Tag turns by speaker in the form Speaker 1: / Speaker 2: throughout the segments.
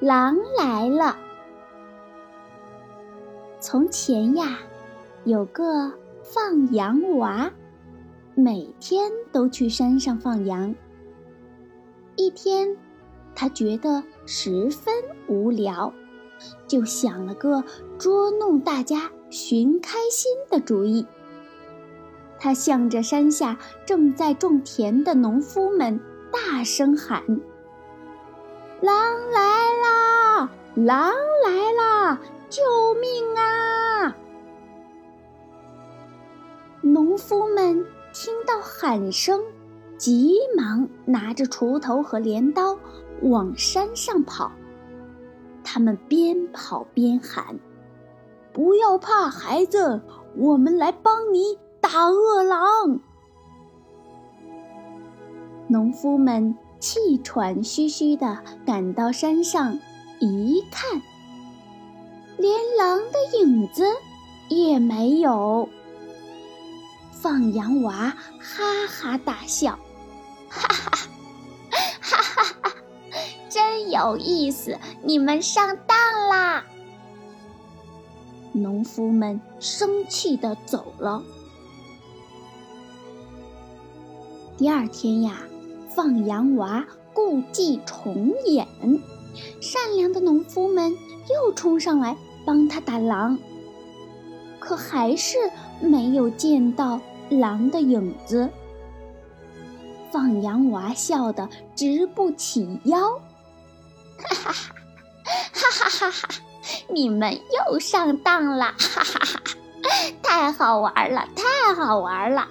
Speaker 1: 狼来了。从前呀，有个放羊娃，每天都去山上放羊。一天，他觉得十分无聊，就想了个捉弄大家、寻开心的主意。他向着山下正在种田的农夫们大声喊：“狼来啦！”狼来啦！救命啊！农夫们听到喊声，急忙拿着锄头和镰刀往山上跑。他们边跑边喊：“不要怕，孩子，我们来帮你打恶狼。”农夫们气喘吁吁地赶到山上。一看，连狼的影子也没有。放羊娃哈哈大笑，哈哈，哈哈哈，真有意思！你们上当啦！农夫们生气的走了。第二天呀，放羊娃故伎重演。善良的农夫们又冲上来帮他打狼，可还是没有见到狼的影子。放羊娃笑得直不起腰，哈哈哈，哈哈哈哈！你们又上当了，哈哈哈！太好玩了，太好玩了！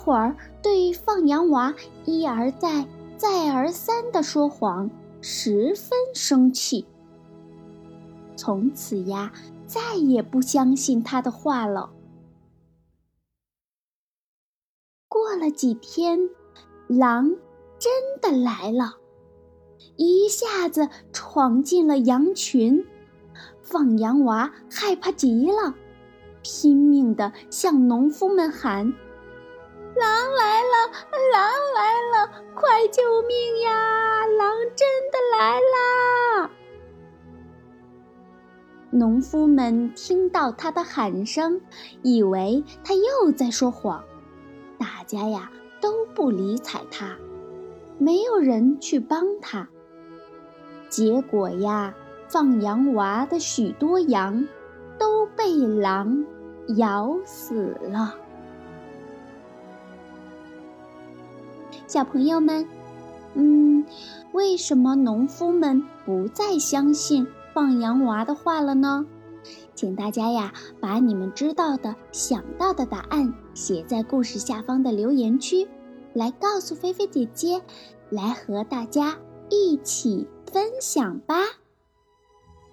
Speaker 1: 会儿对放羊娃一而再。再而三的说谎，十分生气。从此呀，再也不相信他的话了。过了几天，狼真的来了，一下子闯进了羊群。放羊娃害怕极了，拼命的向农夫们喊。狼来了！狼来了！快救命呀！狼真的来啦！农夫们听到他的喊声，以为他又在说谎。大家呀都不理睬他，没有人去帮他。结果呀，放羊娃的许多羊都被狼咬死了。小朋友们，嗯，为什么农夫们不再相信放羊娃的话了呢？请大家呀，把你们知道的、想到的答案写在故事下方的留言区，来告诉菲菲姐姐，来和大家一起分享吧。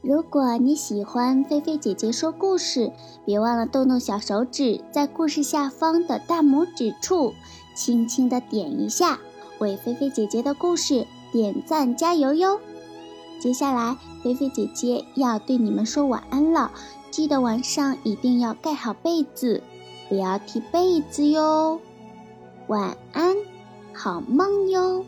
Speaker 1: 如果你喜欢菲菲姐姐说故事，别忘了动动小手指，在故事下方的大拇指处。轻轻的点一下，为菲菲姐姐的故事点赞加油哟！接下来，菲菲姐姐要对你们说晚安了，记得晚上一定要盖好被子，不要踢被子哟。晚安，好梦哟。